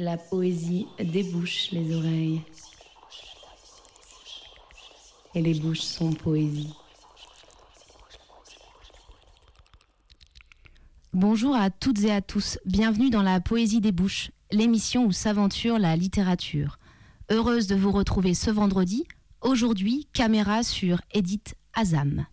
La poésie débouche les oreilles. Et les bouches sont poésie. Bonjour à toutes et à tous, bienvenue dans la Poésie des Bouches, l'émission où s'aventure la littérature. Heureuse de vous retrouver ce vendredi, aujourd'hui caméra sur Edith Azam.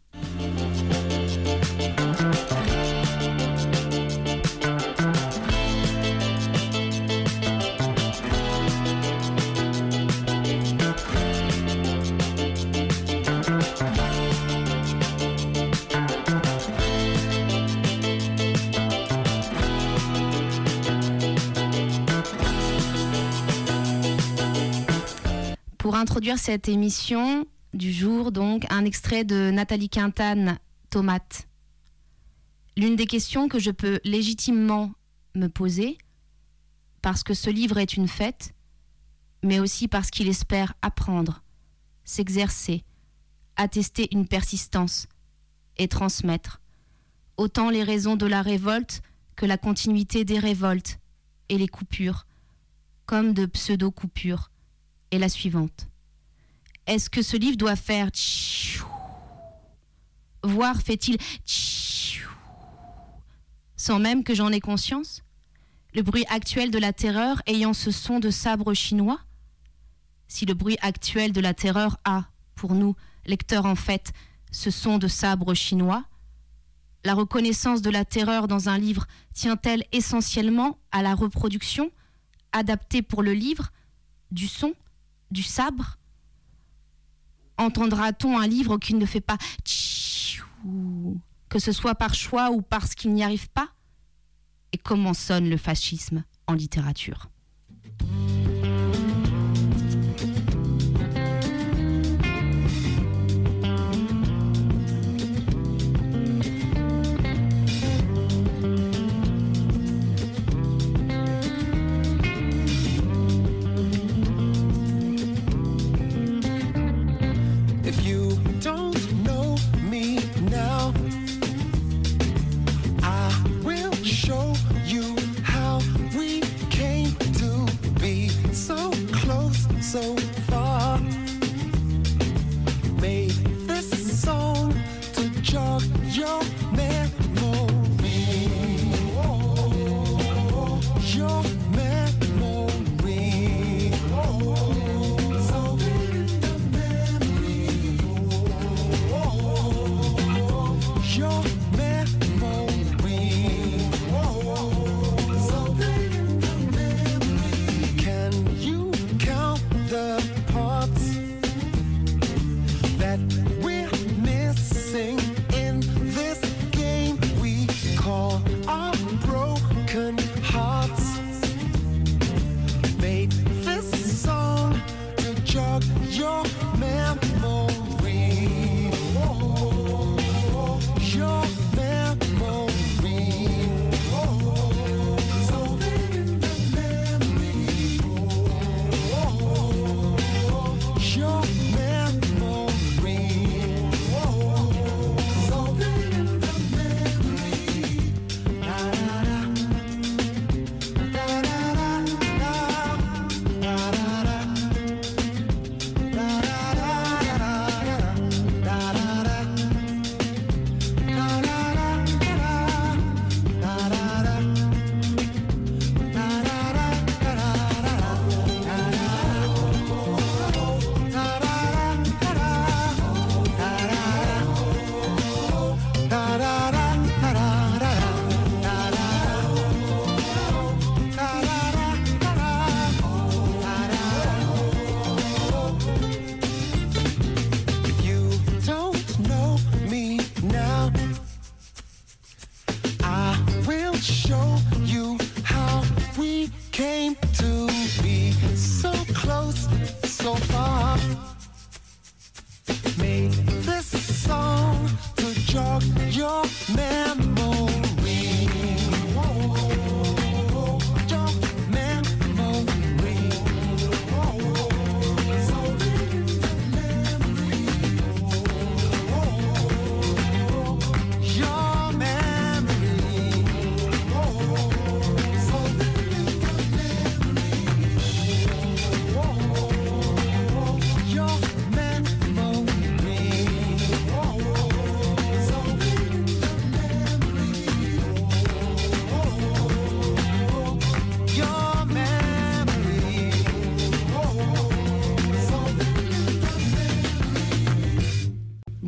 Introduire cette émission du jour, donc, un extrait de Nathalie Quintane, Tomate. L'une des questions que je peux légitimement me poser, parce que ce livre est une fête, mais aussi parce qu'il espère apprendre, s'exercer, attester une persistance et transmettre, autant les raisons de la révolte que la continuité des révoltes et les coupures, comme de pseudo-coupures et la suivante. Est-ce que ce livre doit faire Voire fait-il sans même que j'en ai conscience? Le bruit actuel de la terreur ayant ce son de sabre chinois? Si le bruit actuel de la terreur a, pour nous, lecteurs en fait, ce son de sabre chinois, la reconnaissance de la terreur dans un livre tient-elle essentiellement à la reproduction, adaptée pour le livre, du son du sabre? Entendra-t-on un livre qui ne fait pas que ce soit par choix ou parce qu'il n'y arrive pas? Et comment sonne le fascisme en littérature?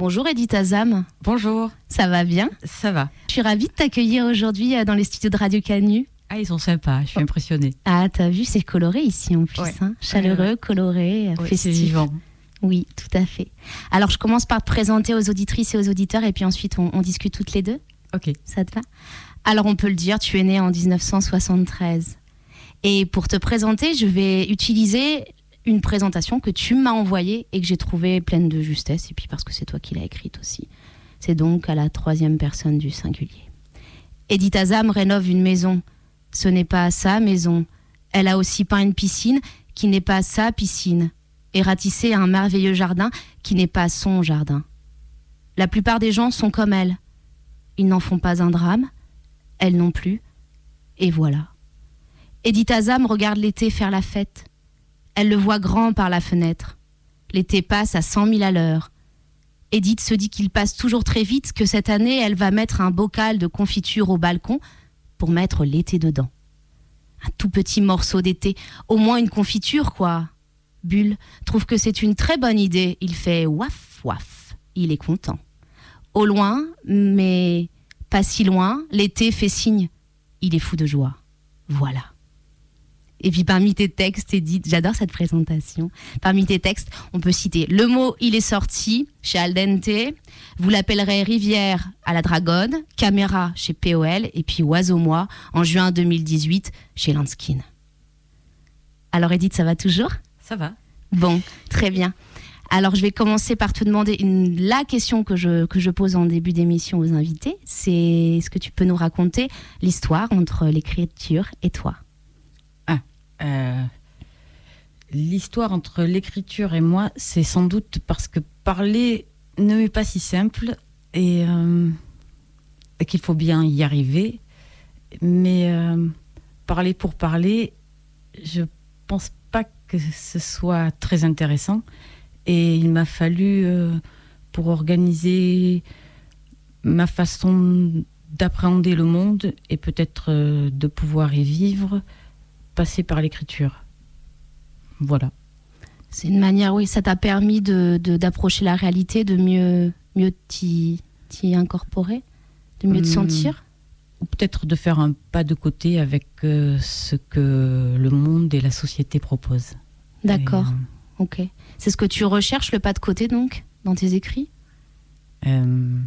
Bonjour Edith Azam. Bonjour. Ça va bien? Ça va. Je suis ravie de t'accueillir aujourd'hui euh, dans les studios de Radio Canu. Ah, ils sont sympas, je suis impressionnée. Ah, t'as vu, c'est coloré ici en plus. Ouais. hein. Chaleureux, Ouais, coloré, Ouais, c'est festif. vivant. Oui, tout à fait. Alors, je commence par te présenter aux auditrices et aux auditeurs et puis ensuite on, on discute toutes les deux. Ok. Ça te va? Alors, on peut le dire, tu es né en 1973. Et pour te présenter, je vais utiliser une présentation que tu m'as envoyée et que j'ai trouvée pleine de justesse, et puis parce que c'est toi qui l'as écrite aussi. C'est donc à la troisième personne du singulier. Edith Azam rénove une maison. Ce n'est pas sa maison. Elle a aussi peint une piscine qui n'est pas sa piscine, et ratissé un merveilleux jardin qui n'est pas son jardin. La plupart des gens sont comme elle. Ils n'en font pas un drame, elle non plus, et voilà. Edith Azam regarde l'été faire la fête. Elle le voit grand par la fenêtre. L'été passe à cent mille à l'heure. Edith se dit qu'il passe toujours très vite, que cette année, elle va mettre un bocal de confiture au balcon pour mettre l'été dedans. Un tout petit morceau d'été, au moins une confiture, quoi. Bulle trouve que c'est une très bonne idée. Il fait waf waf. Il est content. Au loin, mais pas si loin, l'été fait signe. Il est fou de joie. Voilà. Et puis parmi tes textes, Edith, j'adore cette présentation. Parmi tes textes, on peut citer le mot Il est sorti chez Aldente, vous l'appellerez Rivière à la Dragonne, Caméra chez POL et puis Oiseau Moi en juin 2018 chez Lanskin. Alors Edith, ça va toujours? Ça va. Bon, très bien. Alors, je vais commencer par te demander une- la question que je, que je pose en début d'émission aux invités. C'est est-ce que tu peux nous raconter l'histoire entre l'écriture et toi Euh, L'histoire entre l'écriture et moi, c'est sans doute parce que parler ne m'est pas si simple et, euh, qu'il faut bien y arriver. Mais euh, parler pour parler, je pense pas que ce soit très intéressant. Et il m'a fallu, pour organiser ma façon d'appréhender le monde et peut-être de pouvoir y vivre, passer par l'écriture. Voilà. C'est une manière, oui, ça t'a permis de de- d'approcher la réalité, de mieux, mieux t'y incorporer, de mieux te Hmm. sentir Ou peut-être de faire un pas de côté avec euh, ce que le monde et la société proposent. D'accord, Et, ok. C'est ce que tu recherches, le pas de côté, donc, dans tes écrits? Euh,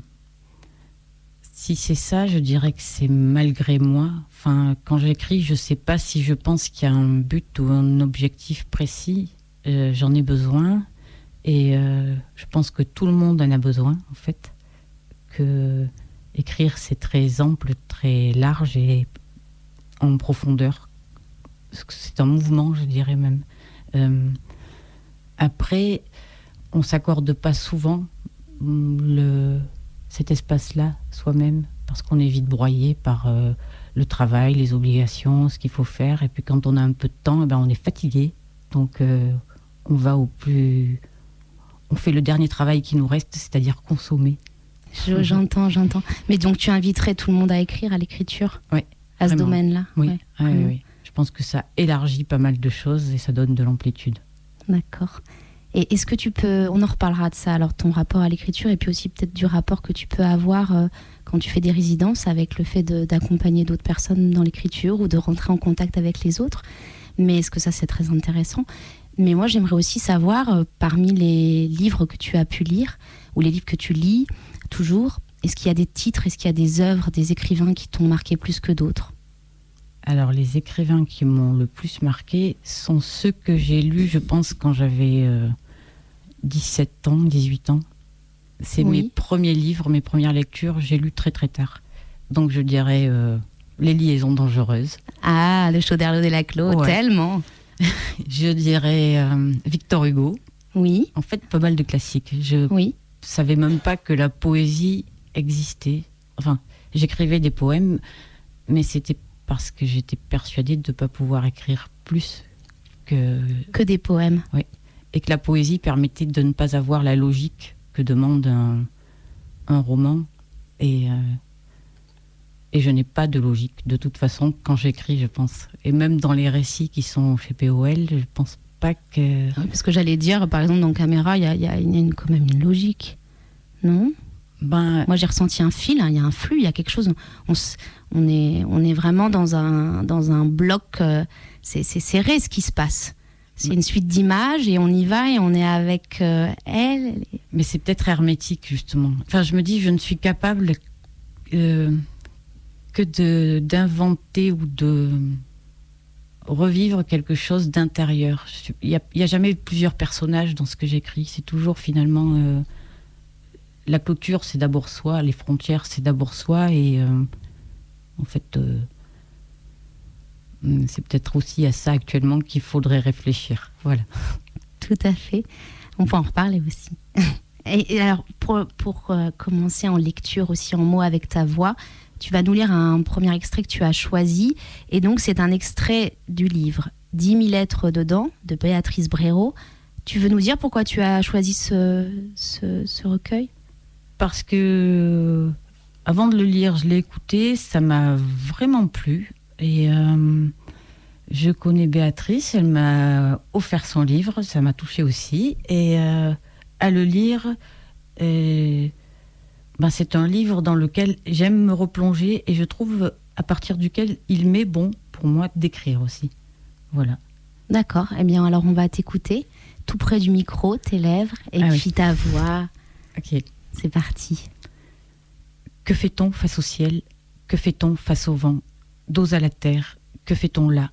si c'est ça, je dirais que c'est malgré moi. Enfin, quand j'écris, je ne sais pas si je pense qu'il y a un but ou un objectif précis. Euh, J'en ai besoin. Et euh, je pense que tout le monde en a besoin, en fait. Que écrire, c'est très ample, très large et en profondeur. C'est un mouvement, je dirais même. Euh, après, on s'accorde pas souvent le, cet espace-là soi-même parce qu'on est vite broyé par euh, le travail, les obligations, ce qu'il faut faire. Et puis quand on a un peu de temps, eh ben, on est fatigué. Donc euh, on va au plus... On fait le dernier travail qui nous reste, c'est-à-dire consommer. Je-. J'entends, j'entends. Mais donc, tu inviterais tout le monde à écrire, à l'écriture Ouais, À ce domaine-là Oui, Ouais. Ah oui, Mhm. oui. Je pense que ça élargit pas mal de choses et ça donne de l'amplitude. D'accord. Et est-ce que tu peux, on en reparlera de ça, alors ton rapport à l'écriture et puis aussi peut-être du rapport que tu peux avoir euh, quand tu fais des résidences avec le fait d'accompagner d'autres personnes dans l'écriture ou de rentrer en contact avec les autres. Mais est-ce que ça c'est très intéressant? Mais moi j'aimerais aussi savoir, euh, parmi les livres que tu as pu lire ou les livres que tu lis toujours, est-ce qu'il y a des titres, est-ce qu'il y a des œuvres, des écrivains qui t'ont marqué plus que d'autres? Alors, les écrivains qui m'ont le plus marqué sont ceux que j'ai lus, je pense, quand j'avais euh, 17 ans, 18 ans. C'est Oui. mes premiers livres, mes premières lectures, j'ai lu très très tard. Donc, je dirais euh, Les liaisons dangereuses. Ah, le Chauderlot des Laclos, Ouais. tellement Je dirais euh, Victor Hugo. Oui, En fait, pas mal de classiques. Je oui, savais même pas que la poésie existait. Enfin, j'écrivais des poèmes, mais c'était parce que j'étais persuadée de ne pas pouvoir écrire plus que que des poèmes. et que la poésie permettait de ne pas avoir la logique que demande un, un roman. Et, euh, et je n'ai pas de logique, de toute façon, quand j'écris, je pense. Et même dans les récits qui sont chez POL, je pense pas que... Oui, parce que j'allais dire, par exemple, dans Caméra, il y a, il y a une- une- quand même une logique. Non? Ben, Moi, j'ai ressenti un fil, hein, il y a un flux, il y a quelque chose. On, est, on est vraiment dans un, dans un bloc. euh, c'est serré ce qui se passe. C'est une suite d'images et on y va et on est avec euh, elle. mais c'est peut-être hermétique, justement. Enfin, je me dis, je ne suis capable euh, que d'inventer ou de revivre quelque chose d'intérieur. Il n'y a, a jamais plusieurs personnages dans ce que j'écris. C'est toujours finalement. La clôture, c'est d'abord soi, les frontières, c'est d'abord soi, et euh, en fait. euh, hum, c'est peut-être aussi à ça actuellement qu'il faudrait réfléchir. Voilà. Tout à fait. On peut en reparler aussi. Et, alors, pour, euh, commencer en lecture aussi en mots avec ta voix, tu vas nous lire un premier extrait que tu as choisi. Et donc, c'est un extrait du livre 10 000 lettres dedans de Béatrice Bréraud. Tu veux nous dire pourquoi tu as choisi ce recueil? Parce que avant de le lire, je l'ai écouté, ça m'a vraiment plu. Et euh, je connais Béatrice, elle m'a offert son livre, ça m'a touché aussi. Et euh, à le lire, euh, ben, c'est un livre dans lequel j'aime me replonger et je trouve à partir duquel il m'est bon pour moi d'écrire aussi. Voilà. D'accord. Eh bien, alors, on va t'écouter tout près du micro, tes lèvres, et Ah oui. puis ta voix. Ok. C'est parti. Que fait-on face au ciel? Que fait-on face au vent? Dos à la terre, que fait-on là?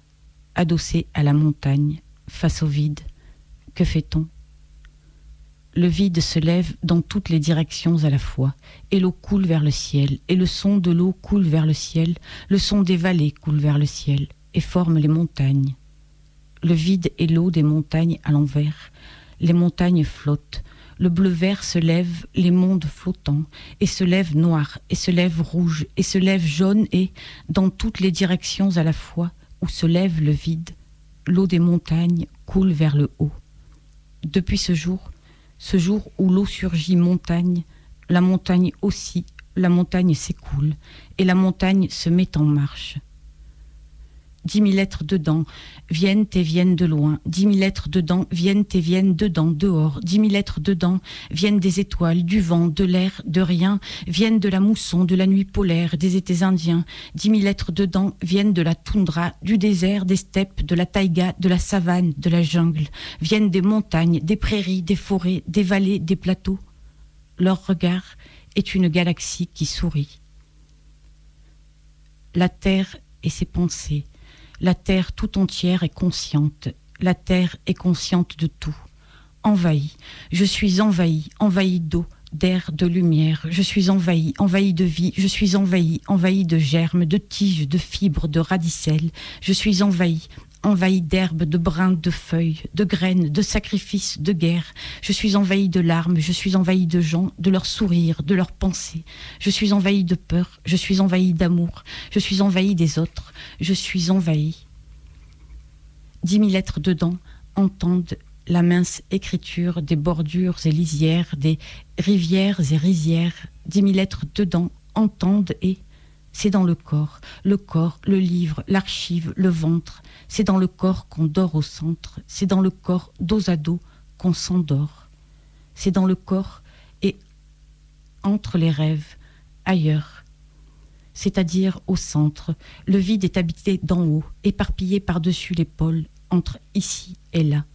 Adossé à la montagne, face au vide, que fait-on? Le vide se lève dans toutes les directions à la fois, et l'eau coule vers le ciel, et le son de l'eau coule vers le ciel, le son des vallées coule vers le ciel, et forme les montagnes. Le vide est l'eau des montagnes à l'envers, les montagnes flottent, le bleu-vert se lève, les mondes flottants, et se lève noir, et se lève rouge, et se lève jaune, et, dans toutes les directions à la fois, où se lève le vide, l'eau des montagnes coule vers le haut. Depuis ce jour, ce jour où l'eau surgit montagne, la montagne aussi, la montagne s'écoule, et la montagne se met en marche. Dix mille lettres dedans, viennent et viennent de loin. Dix mille lettres dedans, viennent et viennent dedans, dehors. Dix mille lettres dedans, viennent des étoiles, du vent, de l'air, de rien, viennent de la mousson, de la nuit polaire, des étés indiens. Dix mille lettres dedans, viennent de la toundra, du désert, des steppes, de la taïga, de la savane, de la jungle, viennent des montagnes, des prairies, des forêts, des vallées, des plateaux. Leur regard est une galaxie qui sourit. La terre et ses pensées, la terre tout entière est consciente. La terre est consciente de tout. Envahie. Je suis envahie, envahie d'eau, d'air, de lumière. Je suis envahie, envahie de vie. Je suis envahie, envahie de germes, de tiges, de fibres, de radicelles. Je suis envahie, envahie d'herbes, de brins, de feuilles, de graines, de sacrifices, de guerre. Je suis envahie de larmes, je suis envahie de gens, de leurs sourires, de leurs pensées. Je suis envahie de peur, je suis envahie d'amour, je suis envahie des autres, je suis envahie. Dix mille lettres dedans entendent la mince écriture des bordures et lisières, des rivières et rizières. Dix mille lettres dedans entendent et c'est dans le corps, le corps, le livre, l'archive, le ventre. C'est dans le corps qu'on dort au centre. C'est dans le corps, dos à dos, qu'on s'endort. C'est dans le corps et entre les rêves, ailleurs. C'est-à-dire au centre. Le vide est habité d'en haut, éparpillé par-dessus l'épaule, entre ici et là.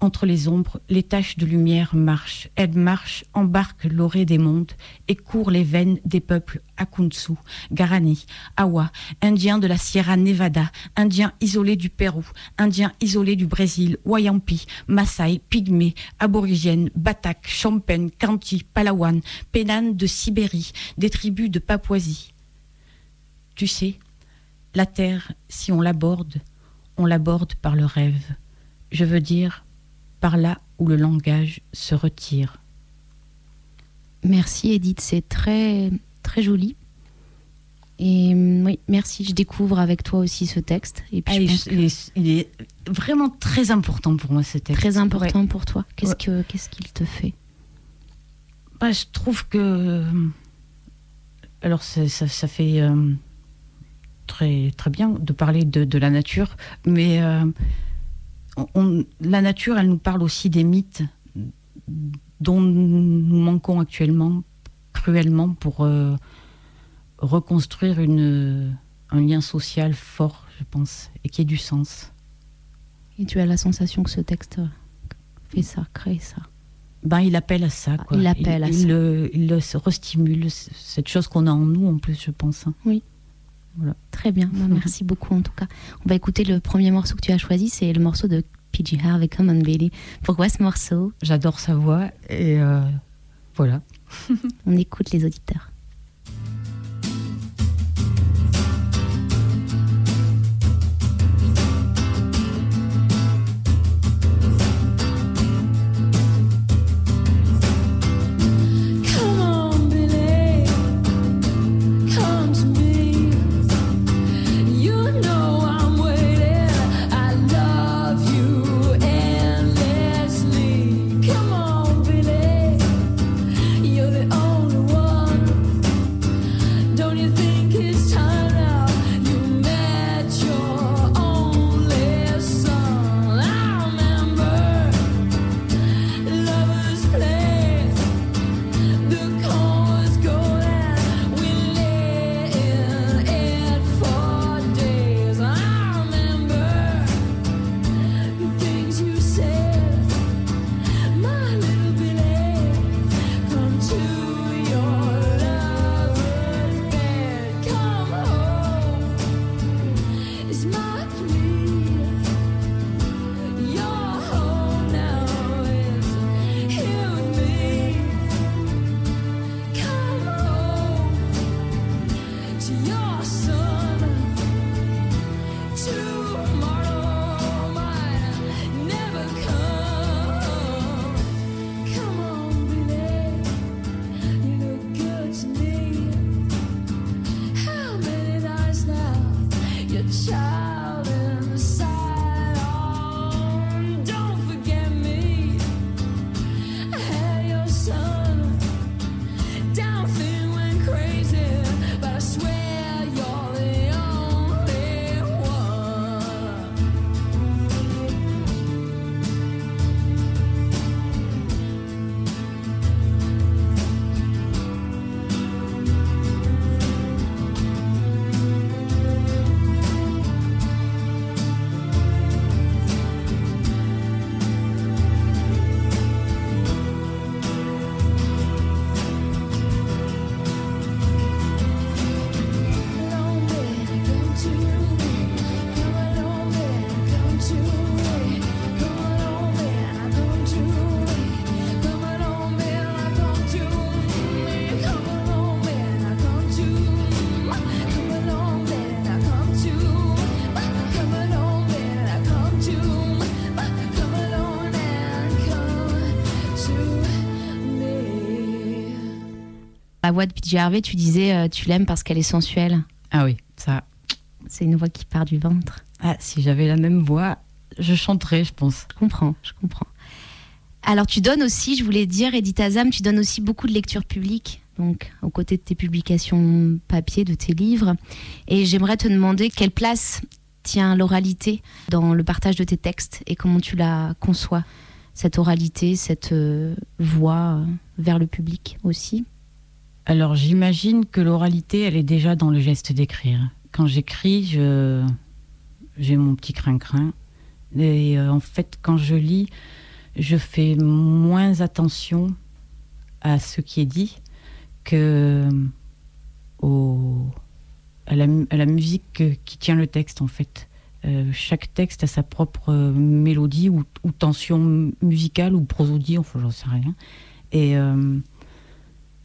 Entre les ombres, les taches de lumière marchent. Elles marchent, embarquent l'orée des mondes et courent les veines des peuples Akuntsu, Guarani, Awa, Indiens de la Sierra Nevada, Indiens isolés du Pérou, Indiens isolés du Brésil, Wayampi, Maasai, Pygmées, Aborigènes, Batak, Champagne, Kanti, Palawan, Pénan de Sibérie, des tribus de Papouasie. Tu sais, la terre, si on l'aborde, on l'aborde par le rêve. Je veux dire, par là où le langage se retire. Merci Edith, c'est très très joli. Et hum, oui, merci. Je découvre avec toi aussi ce texte. Et puis Ah, je il, pense que il est, il est vraiment très important pour moi ce texte. très important pour toi. Qu'est-ce Ouais. que qu'est-ce qu'il te fait? Bah, je trouve que. Alors, ça, ça fait euh, très, très bien de parler de, de la nature, mais euh, on- la nature, elle nous parle aussi des mythes dont nous manquons actuellement cruellement pour euh, reconstruire une, un lien social fort, je pense, et qui ait du sens. Et tu as la sensation que ce texte fait ça, crée ça? Ben, il appelle à ça. Quoi. Il appelle à il, ça. Le, il le restimule, cette chose qu'on a en nous en plus, je pense. hein. Oui. Voilà. Très bien, Ben, merci beaucoup en tout cas. On va écouter le premier morceau que tu as choisi, c'est le morceau de PG Harvey, Come on Baby. Pourquoi ce morceau? J'adore sa voix et euh, voilà. On écoute les auditeurs. PG Harvey, tu disais, euh, tu l'aimes parce qu'elle est sensuelle. Ah oui, ça. C'est une voix qui part du ventre. Ah, si j'avais la même voix, je chanterais, je pense. Je comprends, je comprends. Alors tu donnes aussi, je voulais dire, Edith Azam, tu donnes aussi beaucoup de lectures publiques, donc aux côtés de tes publications papier, de tes livres. Et j'aimerais te demander quelle place tient l'oralité dans le partage de tes textes et comment tu la conçois, cette oralité, cette euh, voix euh, vers le public aussi? Alors j'imagine que l'oralité, elle est déjà dans le geste d'écrire. Quand j'écris, je j'ai mon petit crin-crin. Et euh, en fait, quand je lis, je fais moins attention à ce qui est dit que au, à, la, musique que- qui tient le texte, en fait. Euh, chaque texte a sa propre mélodie ou, ou tension musicale ou prosodie, enfin j'en sais rien. Et euh,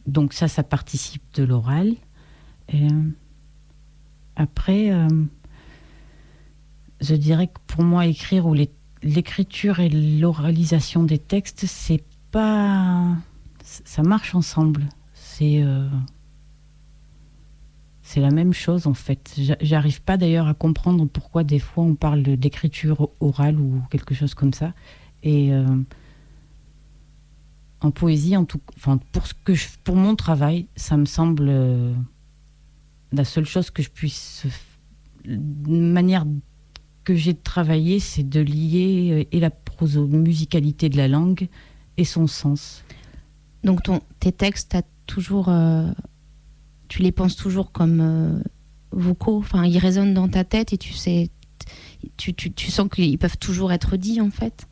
donc ça, ça participe de l'oral. Euh, après, euh, je dirais que pour moi, écrire ou l'écriture et l'oralisation des textes, c'est pas, ça marche ensemble. C'est euh, c'est la même chose en fait. J'a- J'arrive pas d'ailleurs à comprendre pourquoi des fois on parle d'écriture orale ou quelque chose comme ça. Et en poésie, en tout, enfin pour ce que je, pour mon travail, ça me semble euh, la seule chose que je puisse, une manière que j'ai de travailler, c'est de lier euh, et la proso musicalité de la langue et son sens. Donc ton, tes textes, t'as toujours, euh, tu les penses toujours comme vocaux? Enfin, ils résonnent dans ta tête et tu sais, tu, tu, tu sens qu'ils peuvent toujours être dits en fait?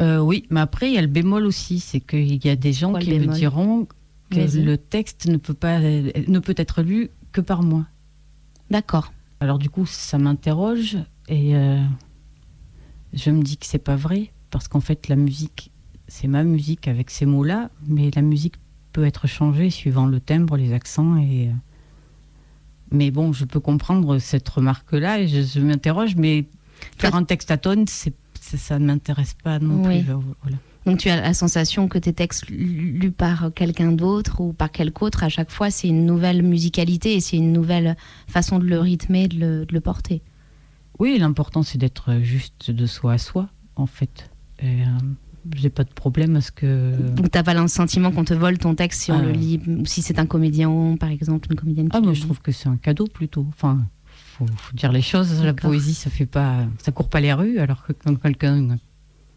Euh, oui, mais après, il y a le bémol aussi. C'est qu'il y a des gens Quoi, qui me diront que le texte ne peut, pas, ne peut être lu que par moi. D'accord. Alors du coup, ça m'interroge et euh, je me dis que c'est pas vrai parce qu'en fait, la musique, c'est ma musique avec ces mots-là, mais la musique peut être changée suivant le timbre, les accents et. euh, Mais bon, je peux comprendre cette remarque-là et je, je m'interroge, mais faire un texte à tonnes, c'est, c'est- ça ne m'intéresse pas non Oui. plus. euh, Voilà. Donc tu as la sensation que tes textes lus par quelqu'un d'autre ou par quelque autre, à chaque fois, c'est une nouvelle musicalité et c'est une nouvelle façon de le rythmer, de le, de le porter. Oui, l'important c'est d'être juste de soi à soi, en fait. Et, euh, j'ai pas de problème à ce que. Donc t'as pas le sentiment qu'on te vole ton texte si on Ah. le lit, ou si c'est un comédien, par exemple, une comédienne qui Ah, moi je trouve que c'est un cadeau plutôt. Enfin, faut, faut dire les choses. La poésie, ça fait pas, ça court pas les rues, alors que quand quelqu'un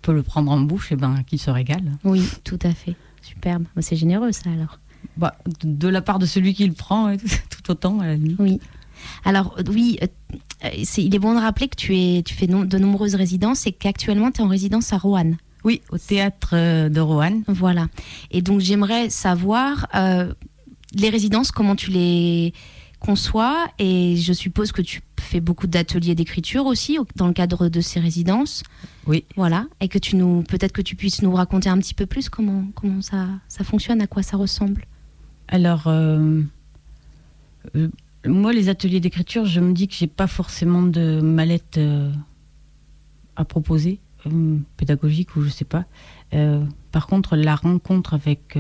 peut le prendre en bouche, et ben, qu'il se régale. Oui, tout à fait. Superbe. Bah, c'est généreux ça alors. Bah, de, la part de celui qui le prend, tout autant à la. Oui. Alors euh, oui, euh, euh, il est bon de rappeler que tu, es, tu fais de nombreuses résidences et qu'actuellement tu es en résidence à Roanne. Oui, au théâtre de Roanne. Voilà. Et donc j'aimerais savoir euh, les résidences, comment tu les conçois et je suppose que tu fais beaucoup d'ateliers d'écriture aussi au- dans le cadre de ces résidences. Oui. Voilà. Et que tu nous, peut-être que tu puisses nous raconter un petit peu plus comment, comment ça, ça fonctionne, à quoi ça ressemble. Alors, euh, euh, moi, les ateliers d'écriture, je me dis que j'ai pas forcément de mallette euh, à proposer, pédagogique ou je sais pas. Par contre, la rencontre avec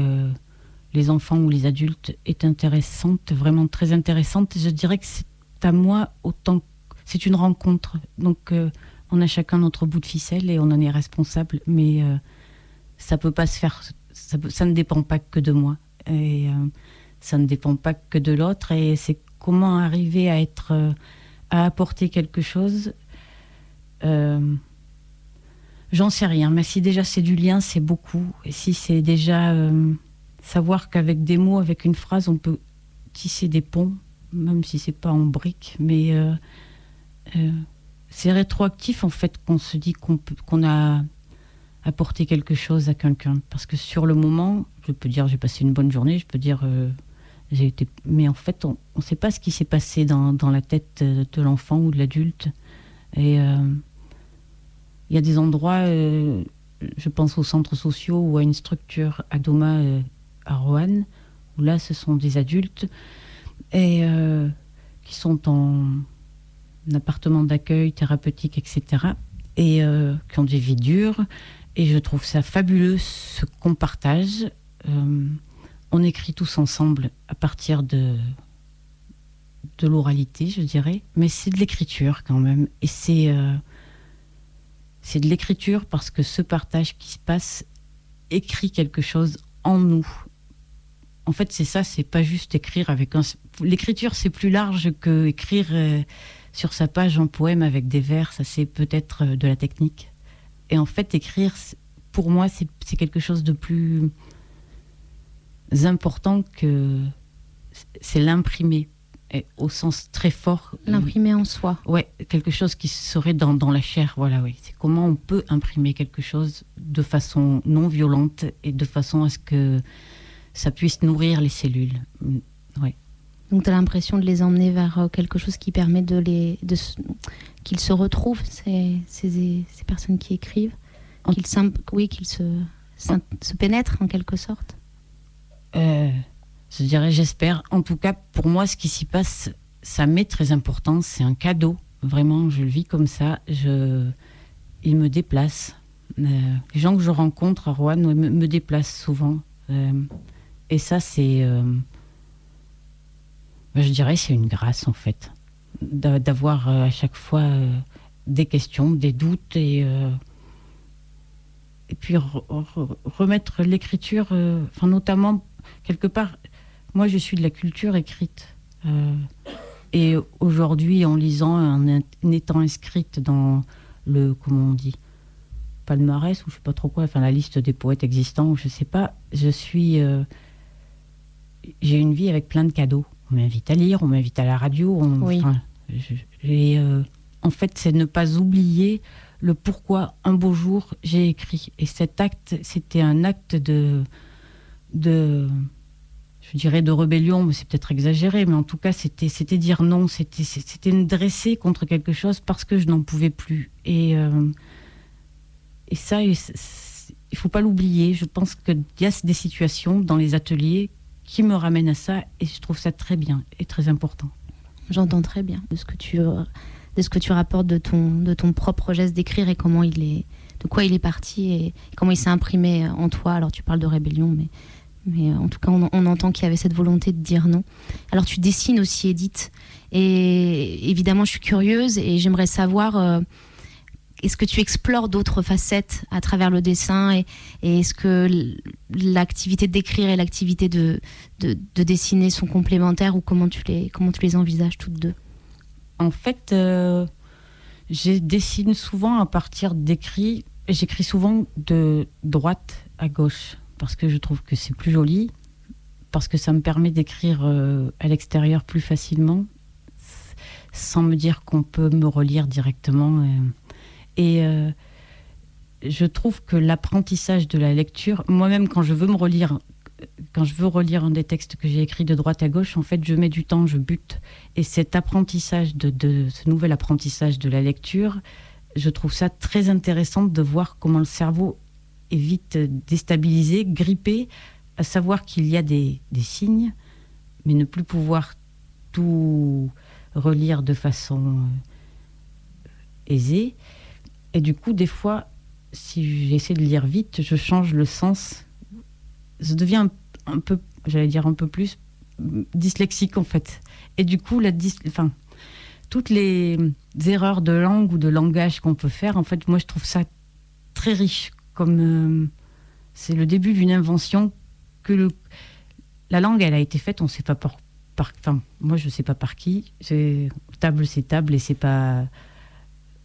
les enfants ou les adultes est intéressante, vraiment très intéressante. Je dirais que c'est à moi autant. C'est une rencontre. Donc, euh, on a chacun notre bout de ficelle et on en est responsable, mais euh, ça peut pas se faire. Ça, ne dépend pas que de moi. Et euh, ça ne dépend pas que de l'autre. Et c'est comment arriver à être, à apporter quelque chose. J'en sais rien, mais si déjà c'est du lien, c'est beaucoup. Et si c'est déjà savoir qu'avec des mots, avec une phrase, on peut tisser des ponts, même si c'est pas en briques, mais euh, euh, c'est rétroactif en fait qu'on se dit qu'on qu'on a apporté quelque chose à quelqu'un. Parce que sur le moment, je peux dire j'ai passé une bonne journée, je peux dire euh, j'ai été. Mais en fait, on ne sait pas ce qui s'est passé dans, dans la tête de l'enfant ou de l'adulte. Et il y a des endroits, je pense aux centres sociaux ou à une structure à Doma, à Roanne, où là, ce sont des adultes et euh, qui sont en appartement d'accueil thérapeutique, etc. Et euh, qui ont des vies dures. Et je trouve ça fabuleux ce qu'on partage. Euh, on écrit tous ensemble à partir de, de l'oralité, je dirais. Mais c'est de l'écriture quand même. Et c'est c'est de l'écriture parce que ce partage qui se passe écrit quelque chose en nous. En fait, c'est ça, c'est pas juste écrire avec un. L'écriture, c'est plus large que écrire euh, sur sa page un poème avec des vers. Ça, c'est peut-être euh, de la technique. Et en fait, écrire, pour moi, c'est quelque chose de plus important que. C'est l'imprimer, au sens très fort. L'imprimer en soi. Ouais, quelque chose qui serait dans, dans la chair, voilà, oui. C'est comment on peut imprimer quelque chose de façon non violente et de façon à ce que ça puisse nourrir les cellules. Mm, Ouais. Donc tu as l'impression de les emmener vers euh, quelque chose qui permet de les, de qu'ils se retrouvent, ces, ces, ces personnes qui écrivent, En- qu'ils oui, qu'ils se, se pénètrent en quelque sorte? Euh, je dirais, j'espère. En tout cas, pour moi, ce qui s'y passe, ça m'est très important. C'est un cadeau. Vraiment, je le vis comme ça. Je... Il me déplace. Euh, les gens que je rencontre à Rouen me, me déplacent souvent. Euh, et ça, c'est. euh, je dirais, c'est une grâce, en fait. D'a- D'avoir euh, à chaque fois euh, des questions, des doutes et. et puis re- re- remettre l'écriture, enfin notamment quelque part, moi je suis de la culture écrite. Et aujourd'hui, en lisant, en, étant inscrite dans le, comment on dit, palmarès ou je sais pas trop quoi, enfin la liste des poètes existants, je sais pas. Je suis, j'ai une vie avec plein de cadeaux. On m'invite à lire, on m'invite à la radio. on- Oui. euh, en fait, c'est ne pas oublier le pourquoi un beau jour j'ai écrit. Et cet acte, c'était un acte de, de, je dirais de rébellion, mais c'est peut-être exagéré, mais en tout cas, c'était, c'était dire non, c'était, c'était me dresser contre quelque chose parce que je n'en pouvais plus. Et, euh, et ça, il ne faut pas l'oublier. Je pense qu'il y a des situations dans les ateliers qui me ramènent à ça, et je trouve ça très bien et très important. J'entends très bien de ce que tu de ce que tu rapportes de ton de ton propre geste d'écrire et comment il est de quoi il est parti et comment il s'est imprimé en toi. Alors tu parles de rébellion, mais mais euh, en tout cas on, on entend qu'il y avait cette volonté de dire non. Alors tu dessines aussi, Edith, et évidemment je suis curieuse et j'aimerais savoir. euh, est-ce que tu explores d'autres facettes à travers le dessin et, est-ce que l'activité d'écrire et l'activité de, de, de dessiner sont complémentaires ou comment tu les, comment tu les envisages toutes deux? En fait, euh, je dessine souvent à partir d'écrits. J'écris souvent de droite à gauche parce que je trouve que c'est plus joli, parce que ça me permet d'écrire euh, à l'extérieur plus facilement, sans me dire qu'on peut me relire directement. euh. Et euh, je trouve que l'apprentissage de la lecture, moi-même quand je veux me relire, quand je veux relire un des textes que j'ai écrits de droite à gauche, en fait, je mets du temps, je bute. Et cet apprentissage, de, ce nouvel apprentissage de la lecture, je trouve ça très intéressant de voir comment le cerveau est vite déstabilisé, grippé, à savoir qu'il y a des, des signes, mais ne plus pouvoir tout relire de façon euh, aisée. Et du coup, des fois, si j'essaie de lire vite, je change le sens. Je deviens un, peu, j'allais dire un peu plus dyslexique en fait. Et du coup, la dys- enfin, toutes les erreurs de langue ou de langage qu'on peut faire, en fait, moi, je trouve ça très riche. Comme euh, c'est le début d'une invention que la langue, elle a été faite, on ne sait pas par, par, enfin, moi, je ne sais pas par qui. Table, c'est table et c'est pas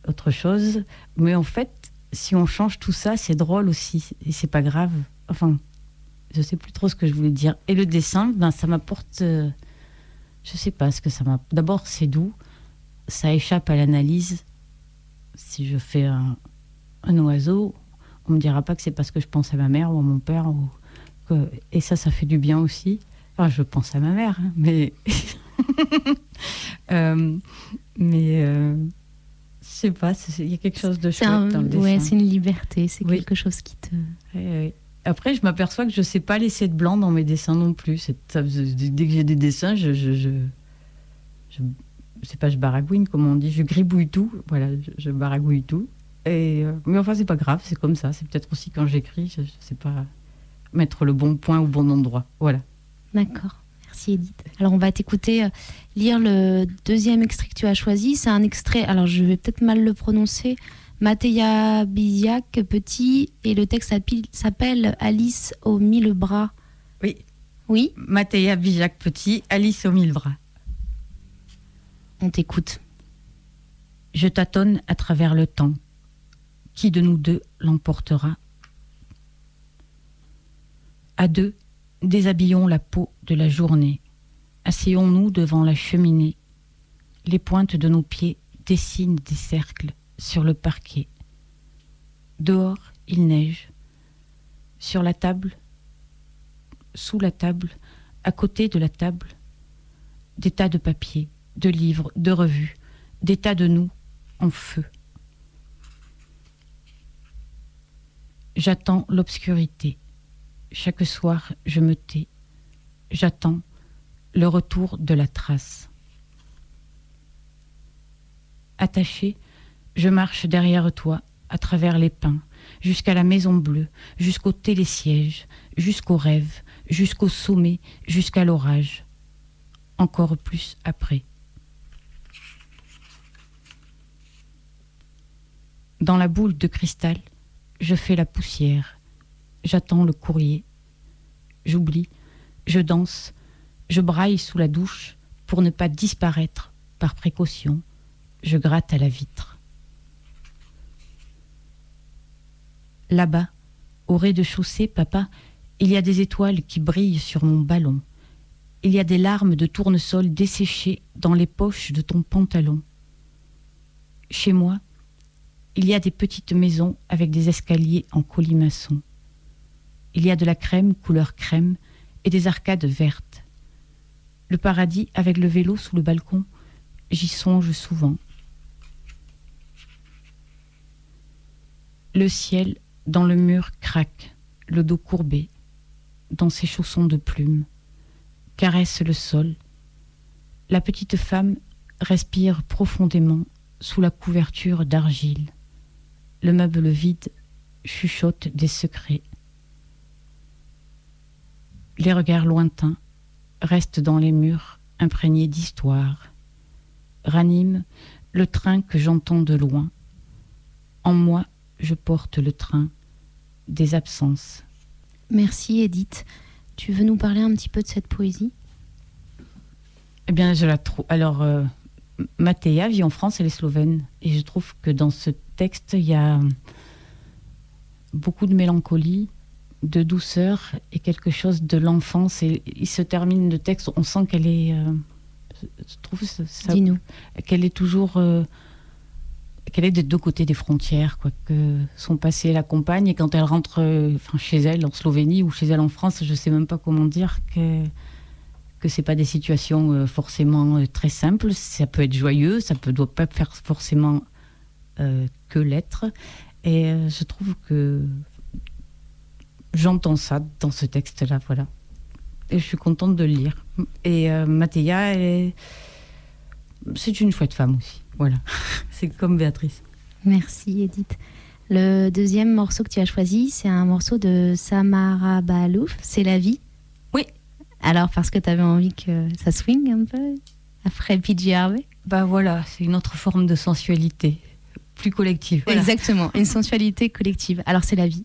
autre chose. Mais en fait, si on change tout ça, c'est drôle aussi et c'est pas grave. Enfin, je sais plus trop ce que je voulais dire. Et le dessin, ben, ça m'apporte. euh, je sais pas ce que ça m'a. D'abord, c'est doux. Ça échappe à l'analyse. Si je fais un, un oiseau, on me dira pas que c'est parce que je pense à ma mère ou à mon père. Ou que... Et ça, ça fait du bien aussi. Enfin, je pense à ma mère, hein, mais. Euh, mais. euh, sais pas, c'est- il y a quelque chose de C'est chouette un- dans le dessin. ouais, c'est une liberté, c'est Oui. quelque chose qui te. Oui, oui. Après, je m'aperçois que je sais pas laisser de blanc dans mes dessins non plus. C'est- ça- dès que j'ai des dessins, je, je, je, je, je sais pas, je baragouine, comme on dit, je gribouille tout. Voilà, je, je baragouille tout. Et, euh, mais enfin, c'est pas grave, c'est comme ça. C'est peut-être aussi quand j'écris, je, je sais pas mettre le bon point au bon endroit. Voilà. D'accord. Merci Edith. Alors on va t'écouter euh, lire le deuxième extrait que tu as choisi. C'est un extrait, alors je vais peut-être mal le prononcer, Matéa Biziak, petit, et le texte s'appelle- Alice aux mille bras. Oui. Oui, Mathéa Bijac Petit, Alice aux mille bras. on t'écoute. Je tâtonne à travers le temps. Qui de nous deux l'emportera? À deux, déshabillons la peau de la journée. Asseyons-nous devant la cheminée. Les pointes de nos pieds dessinent des cercles sur le parquet. Dehors, il neige. Sur la table, sous la table, à côté de la table, des tas de papiers, de livres, de revues, des tas de nous en feu. J'attends l'obscurité. Chaque soir, je me tais. J'attends le retour de la trace. Attaché, je marche derrière toi, à travers les pins, jusqu'à la maison bleue, jusqu'au télésiège, jusqu'au rêve, jusqu'au sommet, jusqu'à l'orage. Encore plus après. Dans la boule de cristal, je fais la poussière. J'attends le courrier. J'oublie. Je danse. Je braille sous la douche pour ne pas disparaître par précaution. Je gratte à la vitre. Là-bas, au rez-de-chaussée, papa, il y a des étoiles qui brillent sur mon ballon. Il y a des larmes de tournesol desséchées dans les poches de ton pantalon. Chez moi, il y a des petites maisons avec des escaliers en colimaçon. Il y a de la crème couleur crème des arcades vertes. Le paradis avec le vélo sous le balcon, j'y songe souvent. Le ciel dans le mur craque, le dos courbé, dans ses chaussons de plumes, caresse le sol. La petite femme respire profondément sous la couverture d'argile. Le meuble vide chuchote des secrets. Les regards lointains restent dans les murs imprégnés d'histoire. Ranime le train que j'entends de loin. En moi, je porte le train des absences. Merci Edith. Tu veux nous parler un petit peu de cette poésie? Eh bien, je la trouve. Alors, euh, Matéa vit en France, elle est slovène. Et je trouve que dans ce texte, il y a beaucoup de mélancolie, de douceur et quelque chose de l'enfance. Et il se termine le texte, on sent qu'elle est. euh, je trouve ça- ça- Dis-nous. qu'elle est toujours. euh, qu'elle est des deux côtés des frontières, quoi, que son passé l'accompagne. Et quand elle rentre euh, enfin, chez elle en Slovénie ou chez elle en France, je sais même pas comment dire que que c'est pas des situations euh, forcément euh, très simples. Ça peut être joyeux, ça peut doit pas faire forcément euh, que l'être. Et euh, je trouve que j'entends ça dans ce texte-là, voilà. Et je suis contente de le lire. Et euh, Mathéa, est- c'est une chouette femme aussi, voilà. c'est comme Béatrice. Merci Edith. Le deuxième morceau que tu as choisi, c'est un morceau de Samara Balouf, C'est la vie. Oui. Alors, parce que tu avais envie que ça swing un peu après PJ Harvey? Bah voilà, c'est une autre forme de sensualité, plus collective. Voilà. Exactement, une sensualité collective. Alors, c'est la vie.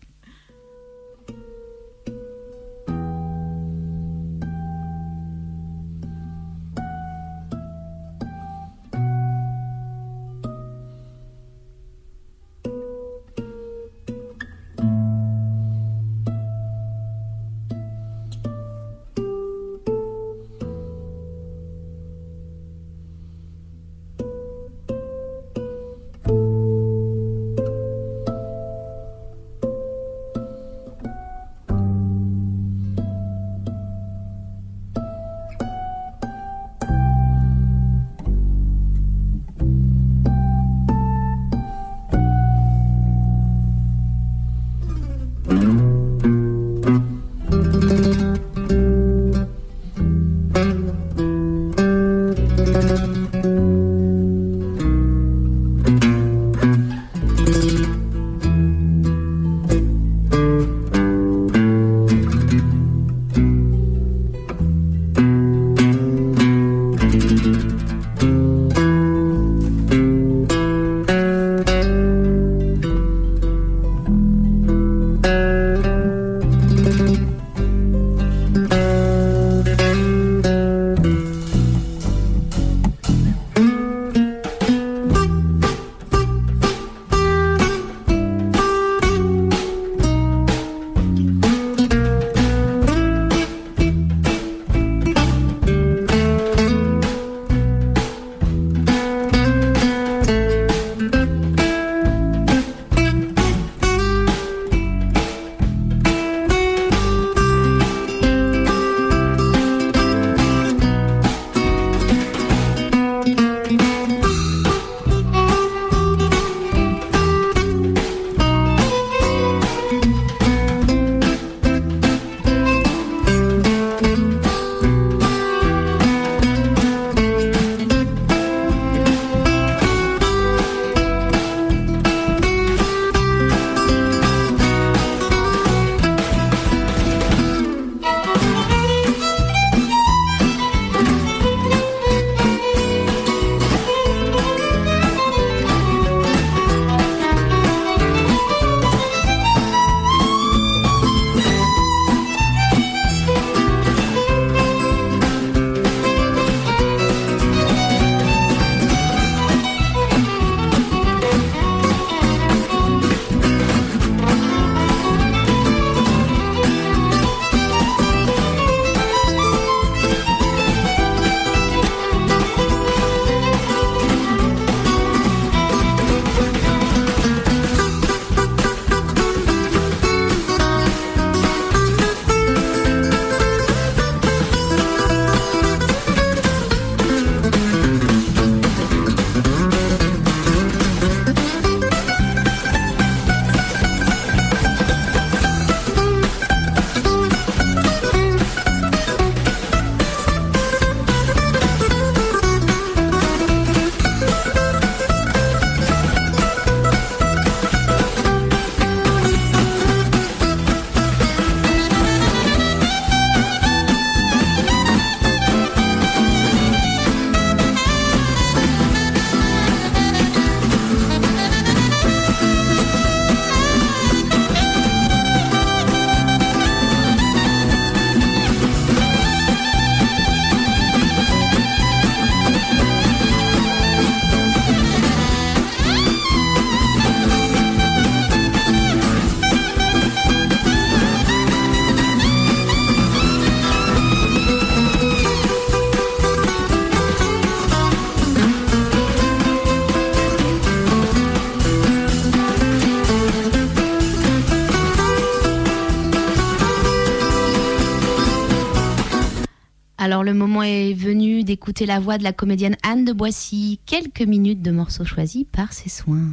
Moment est venu d'écouter la voix de la comédienne Anne de Boissy. Quelques minutes de morceaux choisis par ses soins.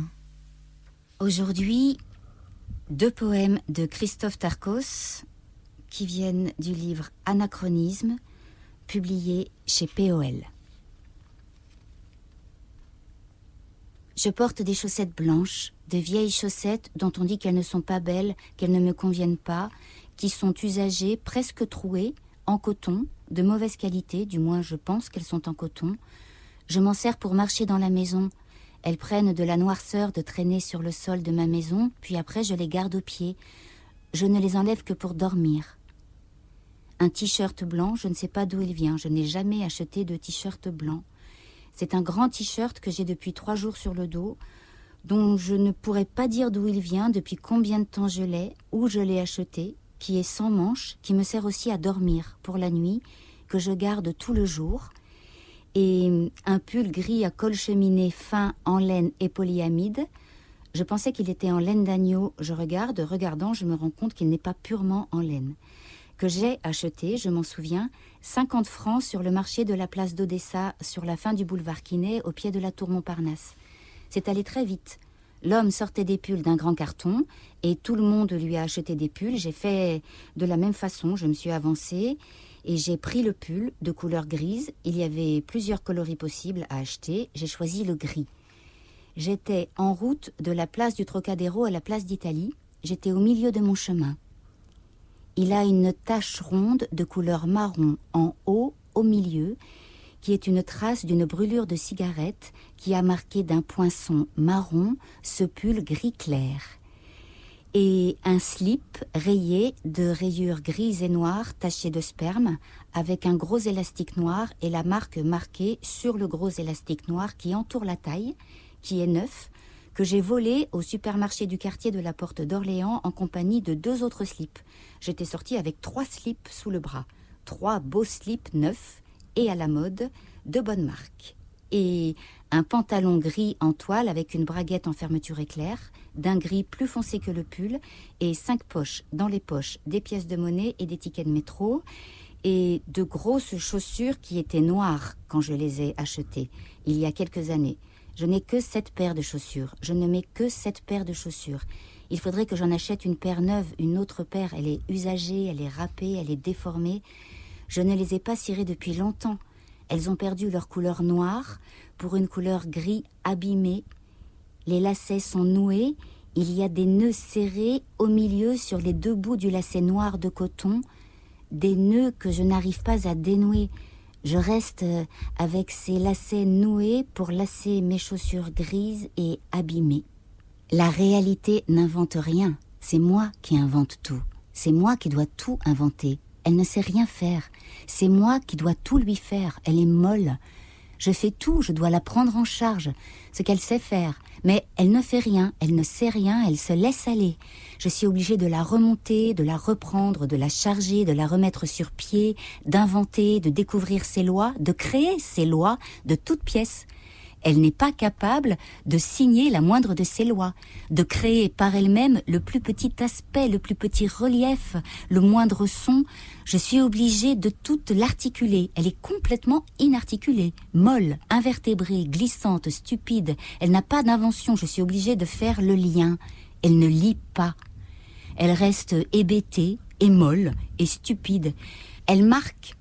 Aujourd'hui, deux poèmes de Christophe Tarkos qui viennent du livre Anachronisme, publié chez POL. Je porte des chaussettes blanches, de vieilles chaussettes dont on dit qu'elles ne sont pas belles, qu'elles ne me conviennent pas, qui sont usagées, presque trouées, en coton, de mauvaise qualité, du moins je pense qu'elles sont en coton. Je m'en sers pour marcher dans la maison. Elles prennent de la noirceur de traîner sur le sol de ma maison, puis après je les garde aux pieds. Je ne les enlève que pour dormir. Un t-shirt blanc, je ne sais pas d'où il vient, je n'ai jamais acheté de t-shirt blanc. C'est un grand t-shirt que j'ai depuis trois jours sur le dos, dont je ne pourrais pas dire d'où il vient, depuis combien de temps je l'ai, où je l'ai acheté, qui est sans manches, qui me sert aussi à dormir pour la nuit, que je garde tout le jour, et un pull gris à col cheminé fin en laine et polyamide. Je pensais qu'il était en laine d'agneau. Je regarde, regardant, je me rends compte qu'il n'est pas purement en laine. Que j'ai acheté, je m'en souviens, 50 francs sur le marché de la place d'Odessa, sur la fin du boulevard Quinet, au pied de la tour Montparnasse. C'est allé très vite. L'homme sortait des pulls d'un grand carton et tout le monde lui a acheté des pulls. J'ai fait de la même façon, je me suis avancée et j'ai pris le pull de couleur grise. Il y avait plusieurs coloris possibles à acheter. J'ai choisi le gris. J'étais en route de la place du Trocadéro à la place d'Italie. J'étais au milieu de mon chemin. Il a une tache ronde de couleur marron en haut, au milieu, qui est une trace d'une brûlure de cigarette qui a marqué d'un poinçon marron ce pull gris clair. Et un slip rayé de rayures grises et noires tachées de sperme avec un gros élastique noir et la marque marquée sur le gros élastique noir qui entoure la taille, qui est neuf, que j'ai volé au supermarché du quartier de la Porte d'Orléans en compagnie de deux autres slips. J'étais sortie avec trois slips sous le bras, trois beaux slips neufs et à la mode, de bonne marque. Et un pantalon gris en toile avec une braguette en fermeture éclair, d'un gris plus foncé que le pull, et cinq poches dans les poches, des pièces de monnaie et des tickets de métro, et de grosses chaussures qui étaient noires quand je les ai achetées, il y a quelques années. Je n'ai que sept paires de chaussures. Je ne mets que sept paires de chaussures. Il faudrait que j'en achète une paire neuve, une autre paire. Elle est usagée, elle est râpée, elle est déformée. Je ne les ai pas cirées depuis longtemps. Elles ont perdu leur couleur noire pour une couleur gris abîmée. Les lacets sont noués. Il y a des nœuds serrés au milieu sur les deux bouts du lacet noir de coton. Des nœuds que je n'arrive pas à dénouer. Je reste euh, avec ces lacets noués pour lasser mes chaussures grises et abîmées. La réalité n'invente rien. C'est moi qui invente tout. C'est moi qui dois tout inventer. Elle ne sait rien faire. C'est moi qui dois tout lui faire. Elle est molle. Je fais tout, je dois la prendre en charge, ce qu'elle sait faire. Mais elle ne fait rien, elle ne sait rien, elle se laisse aller. Je suis obligée de la remonter, de la reprendre, de la charger, de la remettre sur pied, d'inventer, de découvrir ses lois, de créer ses lois de toutes pièces. Elle n'est pas capable de signer la moindre de ses lois, de créer par elle-même le plus petit aspect, le plus petit relief, le moindre son. Je suis obligée de tout l'articuler. Elle est complètement inarticulée, molle, invertébrée, glissante, stupide. Elle n'a pas d'invention. Je suis obligée de faire le lien. Elle ne lit pas. Elle reste hébétée et molle et stupide. Elle marque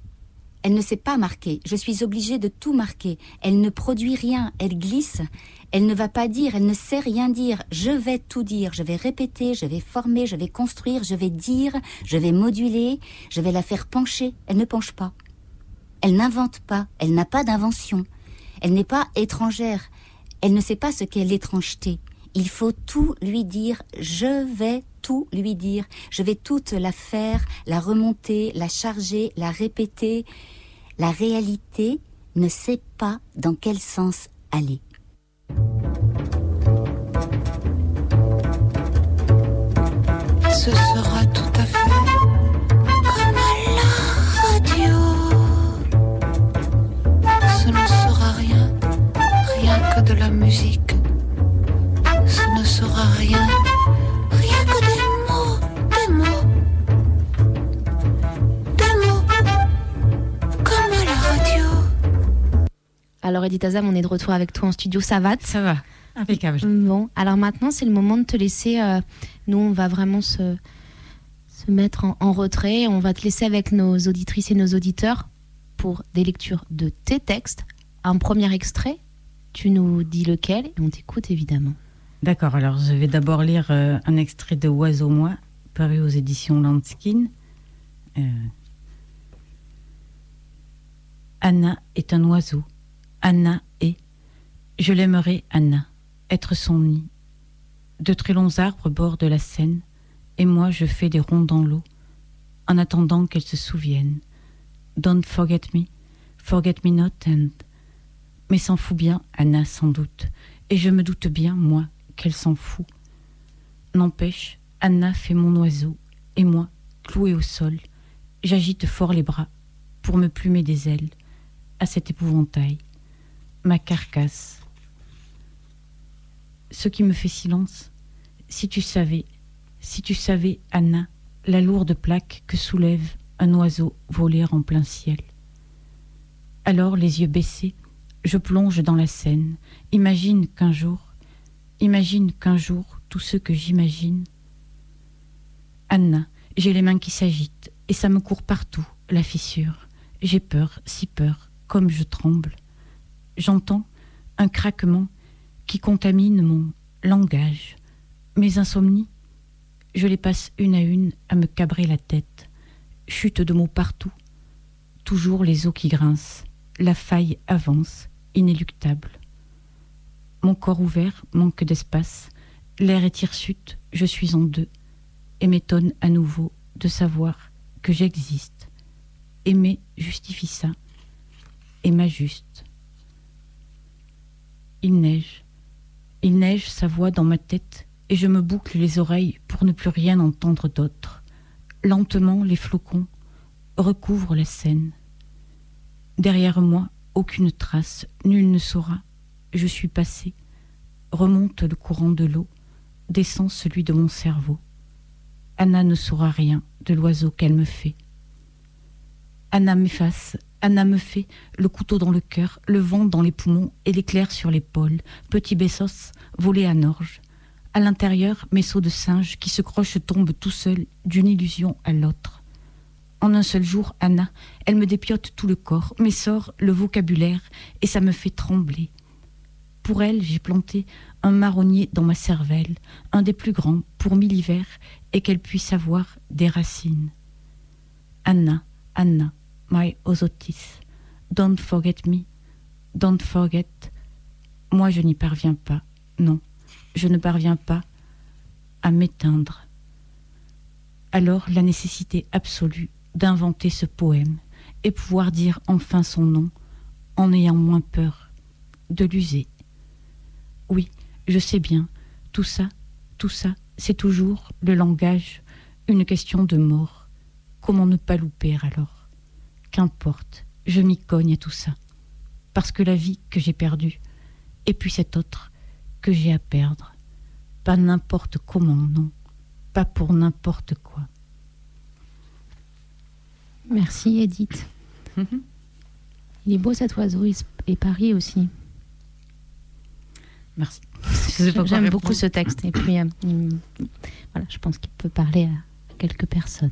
elle ne sait pas marquer. Je suis obligée de tout marquer. Elle ne produit rien. Elle glisse. Elle ne va pas dire. Elle ne sait rien dire. Je vais tout dire. Je vais répéter. Je vais former. Je vais construire. Je vais dire. Je vais moduler. Je vais la faire pencher. Elle ne penche pas. Elle n'invente pas. Elle n'a pas d'invention. Elle n'est pas étrangère. Elle ne sait pas ce qu'est l'étrangeté. Il faut tout lui dire. Je vais lui dire. Je vais toute la faire, la remonter, la charger, la répéter. La réalité ne sait pas dans quel sens aller. Ce sera Alors Edith Azam, on est de retour avec toi en studio, ça va Ça va, impeccable. Bon, alors maintenant c'est le moment de te laisser. euh, nous, on va vraiment se, se mettre en, en retrait. On va te laisser avec nos auditrices et nos auditeurs pour des lectures de tes textes. Un premier extrait, tu nous dis lequel et on t'écoute évidemment. D'accord, alors je vais d'abord lire euh, un extrait de Oiseau Moi, paru aux éditions Landskin. Euh, Anna est un oiseau. Anna est. Je l'aimerais, Anna, être son nid. De très longs arbres bordent la Seine, et moi je fais des ronds dans l'eau, en attendant qu'elle se souvienne. Don't forget me, forget me not, and. Mais s'en fout bien, Anna, sans doute, et je me doute bien, moi, qu'elle s'en fout. N'empêche, Anna fait mon oiseau, et moi, cloué au sol, j'agite fort les bras pour me plumer des ailes à cet épouvantail, ma carcasse. Ce qui me fait silence, si tu savais, si tu savais, Anna, la lourde plaque que soulève un oiseau volé en plein ciel. Alors, les yeux baissés, je plonge dans la Seine, imagine qu'un jour, imagine qu'un jour, tout ce que j'imagine. Anna, j'ai les mains qui s'agitent, et ça me court partout, la fissure. J'ai peur, si peur, comme je tremble. J'entends un craquement qui contamine mon langage. Mes insomnies, je les passe une à une à me cabrer la tête. Chute de mots partout, toujours les os qui grincent. La faille avance, inéluctable. Mon corps ouvert manque d'espace. L'air est hirsute, je suis en deux, et m'étonne à nouveau de savoir que j'existe. Aimer justifie ça, et m'ajuste. Il neige. Il neige sa voix dans ma tête, et je me boucle les oreilles pour ne plus rien entendre d'autre. Lentement, les flocons recouvrent la scène. Derrière moi, aucune trace, nul ne saura. Je suis passé. Remonte le courant de l'eau, descend celui de mon cerveau. Anna ne saura rien de l'oiseau qu'elle me fait. Anna m'efface, Anna me fait, le couteau dans le cœur, le vent dans les poumons et l'éclair sur l'épaule, petit Bessos volé à Norge. À l'intérieur, mes sauts de singe qui se crochent tombent tout seuls d'une illusion à l'autre. En un seul jour, Anna, elle me dépiote tout le corps, m'essore le vocabulaire, et ça me fait trembler. Pour elle, j'ai planté un marronnier dans ma cervelle, un des plus grands, pour mille hivers, et qu'elle puisse avoir des racines. Anna, Anna, my osotis, don't forget me, don't forget. Moi, je n'y parviens pas, non, je ne parviens pas à m'éteindre. Alors, la nécessité absolue d'inventer ce poème et pouvoir dire enfin son nom en ayant moins peur de l'user. Oui, je sais bien, tout ça, tout ça, c'est toujours le langage, une question de mort. Comment ne pas louper alors? Qu'importe, je m'y cogne à tout ça. Parce que la vie que j'ai perdue, et puis cette autre que j'ai à perdre, pas n'importe comment, non, pas pour n'importe quoi. Merci Edith. Il est beau cet oiseau et Paris aussi. Merci. J'aime beaucoup ce texte et puis euh, il voilà, je pense qu'il peut parler à quelques personnes.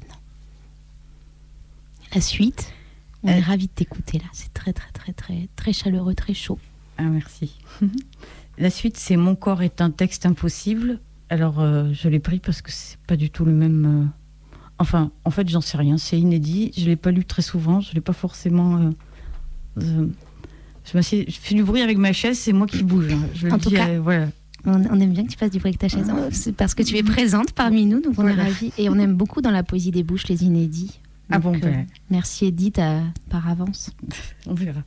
La suite, on est ravis de t'écouter là. C'est très très très très très chaleureux, très chaud. Ah, merci. La suite, c'est Mon corps est un texte impossible. Alors, euh, je l'ai pris parce que c'est pas du tout le même. euh, Enfin, en fait, j'en sais rien. C'est inédit. Je l'ai pas lu très souvent. Je l'ai pas forcément. euh, Je, fais du bruit avec ma chaise, c'est moi qui bouge. hein. Je En tout dis, cas, voilà. On, on aime bien que tu fasses du bruit avec ta chaise. C'est parce que tu es présente parmi nous, donc on Voilà. est ravis. Et on aime beaucoup dans la poésie des bouches les inédits. Ah Donc, bon, euh, ben. Merci Edith par avance. On verra.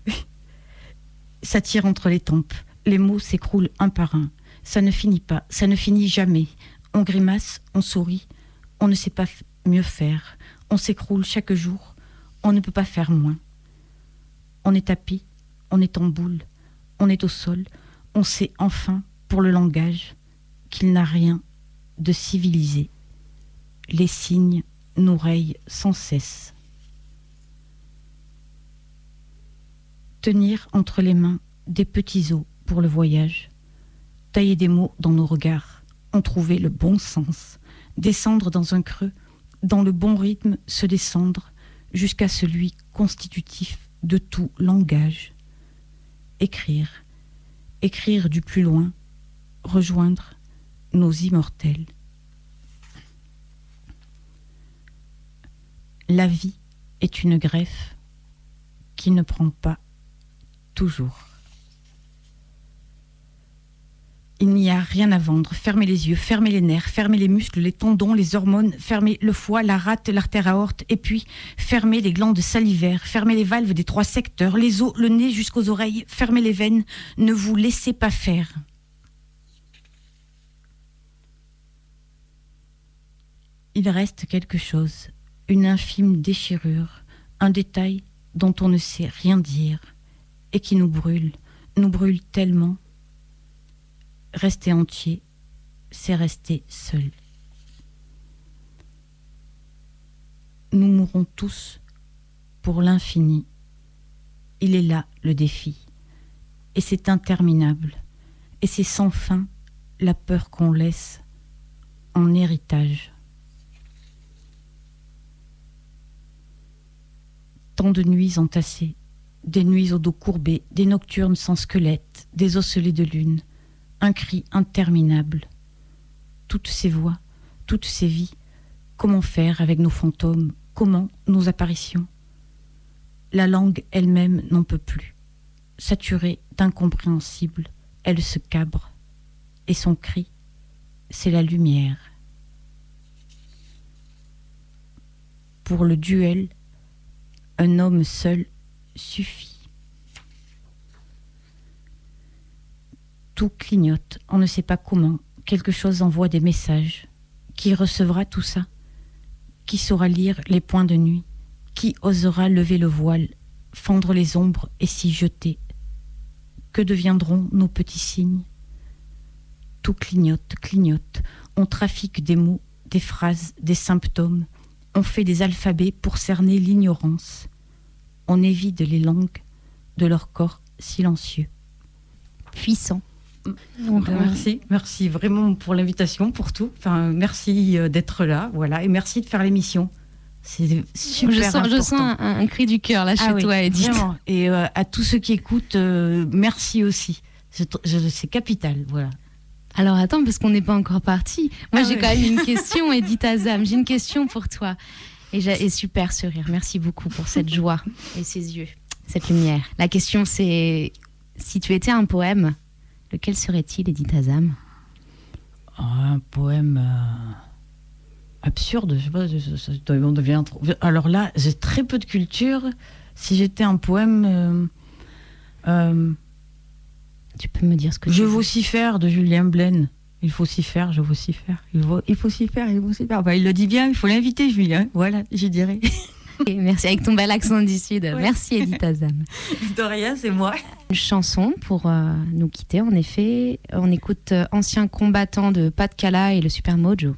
Ça tire entre les tempes. Les mots s'écroulent un par un. Ça ne finit pas. Ça ne finit jamais. On grimace, on sourit. On ne sait pas mieux faire. On s'écroule chaque jour. On ne peut pas faire moins. On est tapis. On est en boule. On est au sol. On sait enfin, pour le langage, qu'il n'a rien de civilisé. Les signes rayent sans cesse. tenir entre les mains des petits os pour le voyage, tailler des mots dans nos regards, en trouver le bon sens, descendre dans un creux, dans le bon rythme se descendre jusqu'à celui constitutif de tout langage. Écrire, écrire du plus loin, rejoindre nos immortels. La vie est une greffe qui ne prend pas toujours. Il n'y a rien à vendre. Fermez les yeux, fermez les nerfs, fermez les muscles, les tendons, les hormones, fermez le foie, la rate, l'artère aorte, et puis fermez les glandes salivaires, fermez les valves des trois secteurs, les os, le nez jusqu'aux oreilles, fermez les veines. Ne vous laissez pas faire. Il reste quelque chose, une infime déchirure, un détail dont on ne sait rien dire et qui nous brûle, nous brûle tellement. Rester entier, c'est rester seul. Nous mourrons tous pour l'infini. Il est là le défi. Et c'est interminable. Et c'est sans fin la peur qu'on laisse en héritage. Tant de nuits entassées, des nuits au dos courbé, des nocturnes sans squelette, des osselets de lune, un cri interminable. Toutes ces voix, toutes ces vies, comment faire avec nos fantômes, comment nos apparitions? La langue elle-même n'en peut plus. Saturée d'incompréhensible, elle se cabre, et son cri, c'est la lumière. Pour le duel, un homme seul suffit. Tout clignote, on ne sait pas comment, quelque chose envoie des messages. Qui recevra tout ça? Qui saura lire les points de nuit? Qui osera lever le voile, fendre les ombres et s'y jeter? Que deviendront nos petits signes? Tout clignote, clignote, on trafique des mots, des phrases, des symptômes, on fait des alphabets pour cerner l'ignorance on évite les langues de leur corps silencieux. Puissant. Donc, merci, merci vraiment pour l'invitation, pour tout. Enfin, merci euh, d'être là, voilà, et merci de faire l'émission. C'est super je sens, important. je sens un, un cri du cœur là chez Ah oui, toi, Edith. vraiment. Et euh, à tous ceux qui écoutent, euh, merci aussi. C'est capital, voilà. Alors attends, parce qu'on n'est pas encore parti. Moi, Ah j'ai oui. quand même une question, Edith Azam. J'ai une question pour toi. Et, super ce rire. Merci beaucoup pour cette joie et ces yeux, cette lumière. La question, c'est si tu étais un poème, lequel serait-il, Edith Azam? Un poème euh, absurde, je sais pas, je- je- je- on devient trop- Alors là, j'ai très peu de culture. Si j'étais un poème, euh, euh, Tu peux me dire ce que Je tu veux. vocifère de Julien Blaine. Il faut s'y faire, je vocifère. Il, faut- il faut s'y faire, il faut s'y faire. Bah, il le dit bien, il faut l'inviter, Julien. Voilà, je dirais. Merci avec ton bel accent du Sud. Ouais. Merci, Edith Azam. De rien, c'est moi. Une chanson pour euh, nous quitter, en effet. On écoute euh, Ancien combattant de Pat Cala et le Super Mojo.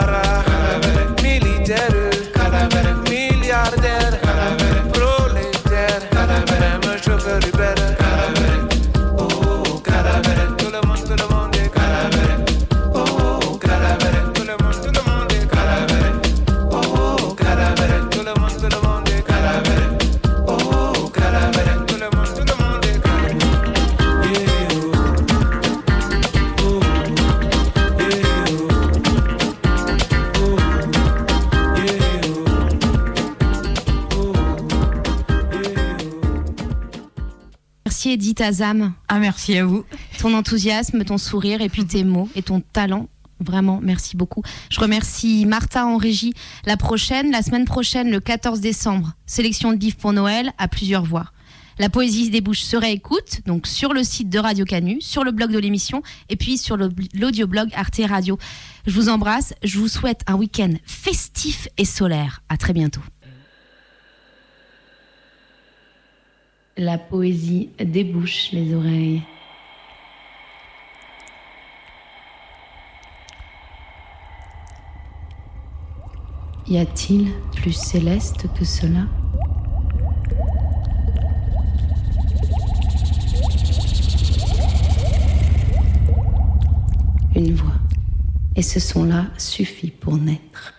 cara ta ZAM. Ah, merci à vous. Ton enthousiasme, ton sourire et puis tes mots et ton talent. Vraiment, merci beaucoup. Je remercie Martha en régie. La prochaine, la semaine prochaine, le 14 décembre, sélection de livres pour Noël à plusieurs voix. La poésie se débouche se réécoute, donc sur le site de Radio Canu, sur le blog de l'émission et puis sur l'audioblog Arte Radio. Je vous embrasse, je vous souhaite un week-end festif et solaire. À très bientôt. la poésie débouche les oreilles. Y a-t-il plus céleste que cela? Une voix. Et ce son-là suffit pour naître.